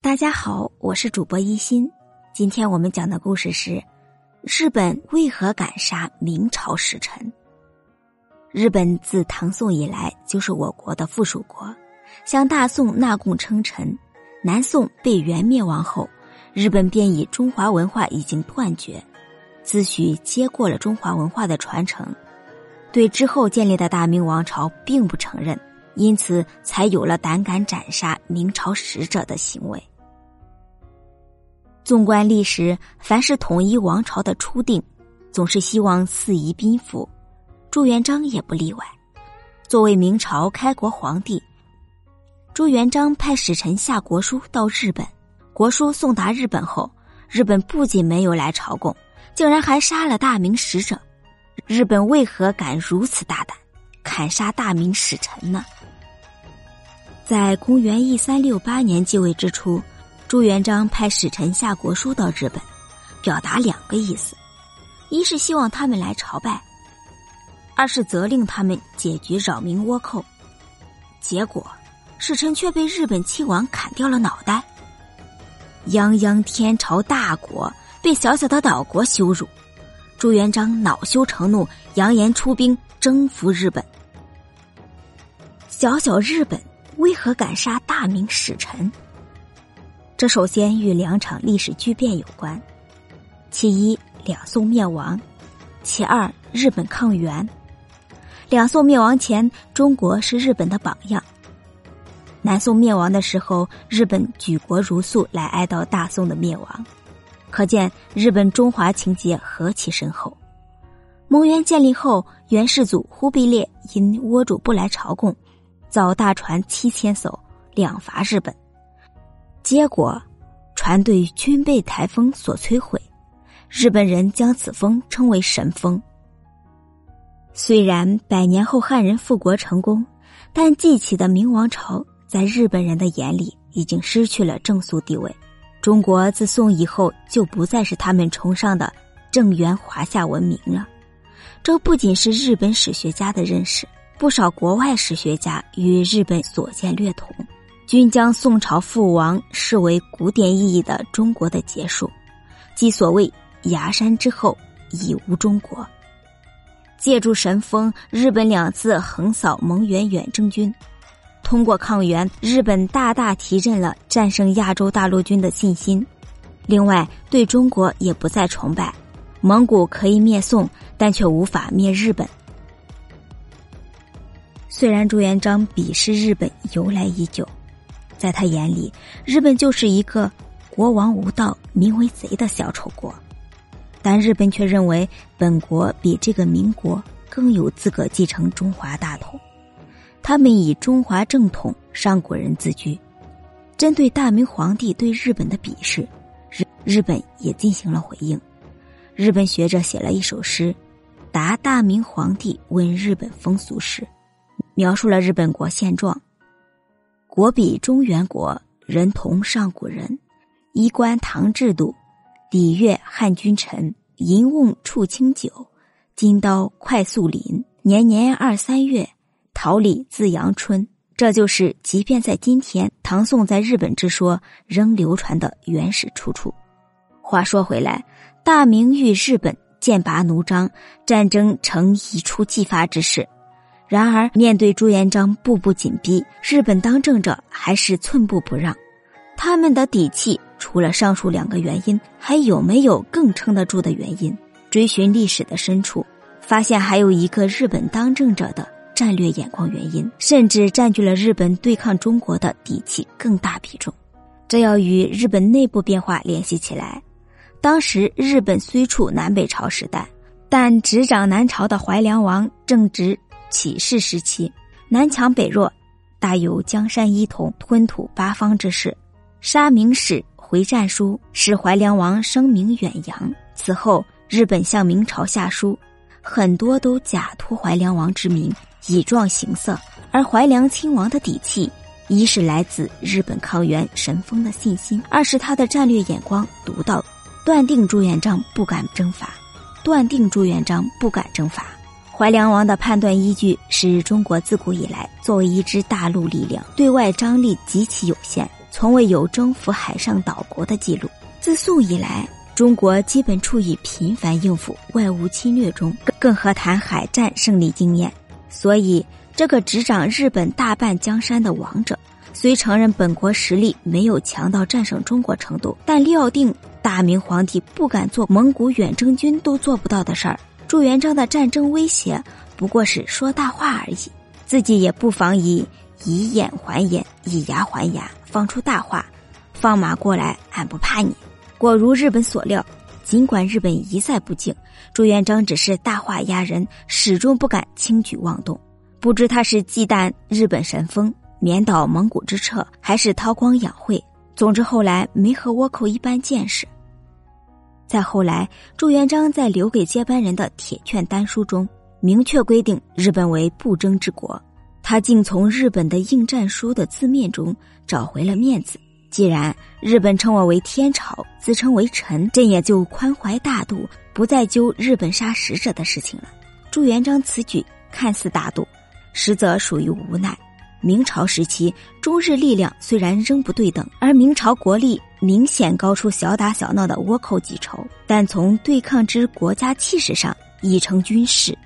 大家好，我是主播一心。今天我们讲的故事是：日本为何敢杀明朝使臣？日本自唐宋以来就是我国的附属国，向大宋纳贡称臣。南宋被元灭亡后，日本便以中华文化已经断绝，自诩接过了中华文化的传承，对之后建立的大明王朝并不承认。因此，才有了胆敢斩杀明朝使者的行为。纵观历史，凡是统一王朝的初定，总是希望四夷宾服，朱元璋也不例外。作为明朝开国皇帝，朱元璋派使臣下国书到日本，国书送达日本后，日本不仅没有来朝贡，竟然还杀了大明使者。日本为何敢如此大胆，砍杀大明使臣呢？在公元一三六八年继位之初，朱元璋派使臣下国书到日本，表达两个意思：一是希望他们来朝拜，二是责令他们解决扰民倭寇。结果，使臣却被日本亲王砍掉了脑袋。泱泱天朝大国被小小的岛国羞辱，朱元璋恼羞成怒，扬言出兵征服日本。小小日本。为何敢杀大明使臣？这首先与两场历史巨变有关：其一，两宋灭亡；其二，日本抗元。两宋灭亡前，中国是日本的榜样；南宋灭亡的时候，日本举国如素来哀悼大宋的灭亡，可见日本中华情结何其深厚。蒙元建立后，元世祖忽必烈因倭主不来朝贡。造大船七千艘，两伐日本，结果船队均被台风所摧毁。日本人将此风称为神风。虽然百年后汉人复国成功，但继起的明王朝在日本人的眼里已经失去了正肃地位。中国自宋以后就不再是他们崇尚的正源华夏文明了。这不仅是日本史学家的认识。不少国外史学家与日本所见略同，均将宋朝覆亡视为古典意义的中国的结束，即所谓“崖山之后已无中国”。借助神风，日本两次横扫蒙元远征军，通过抗元，日本大大提振了战胜亚洲大陆军的信心。另外，对中国也不再崇拜，蒙古可以灭宋，但却无法灭日本。虽然朱元璋鄙视日本由来已久，在他眼里，日本就是一个国王无道、民为贼的小丑国，但日本却认为本国比这个民国更有资格继承中华大统。他们以中华正统上古人自居。针对大明皇帝对日本的鄙视，日日本也进行了回应。日本学者写了一首诗，答大明皇帝问日本风俗时。描述了日本国现状：国比中原国，人同上古人，衣冠唐制度，礼乐汉君臣，银瓮处清酒，金刀快速林，年年二三月，桃李自阳春。这就是即便在今天，唐宋在日本之说仍流传的原始出处。话说回来，大明与日本剑拔弩张，战争成一触即发之势。然而，面对朱元璋步步紧逼，日本当政者还是寸步不让。他们的底气，除了上述两个原因，还有没有更撑得住的原因？追寻历史的深处，发现还有一个日本当政者的战略眼光原因，甚至占据了日本对抗中国的底气更大比重。这要与日本内部变化联系起来。当时，日本虽处南北朝时代，但执掌南朝的怀良王正值。起事时期，南强北弱，大有江山一统、吞吐八方之势。杀明使回战书使怀良王声名远扬。此后，日本向明朝下书，很多都假托怀良王之名，以壮形色。而怀良亲王的底气，一是来自日本抗元神风的信心，二是他的战略眼光独到，断定朱元璋不敢征伐，断定朱元璋不敢征伐。怀良王的判断依据是中国自古以来作为一支大陆力量，对外张力极其有限，从未有征服海上岛国的记录。自宋以来，中国基本处于频繁应付外物侵略中，更何谈海战胜利经验？所以，这个执掌日本大半江山的王者，虽承认本国实力没有强到战胜中国程度，但料定大明皇帝不敢做蒙古远征军都做不到的事儿。朱元璋的战争威胁不过是说大话而已，自己也不妨以以眼还眼，以牙还牙，放出大话，放马过来，俺不怕你。果如日本所料，尽管日本一再不敬，朱元璋只是大话压人，始终不敢轻举妄动。不知他是忌惮日本神风，免倒蒙古之策，还是韬光养晦。总之，后来没和倭寇一般见识。再后来，朱元璋在留给接班人的铁券丹书中，明确规定日本为不争之国。他竟从日本的应战书的字面中找回了面子。既然日本称我为天朝，自称为臣，朕也就宽怀大度，不再揪日本杀使者的事情了。朱元璋此举看似大度，实则属于无奈。明朝时期，中日力量虽然仍不对等，而明朝国力明显高出小打小闹的倭寇几筹，但从对抗之国家气势上，已成军事，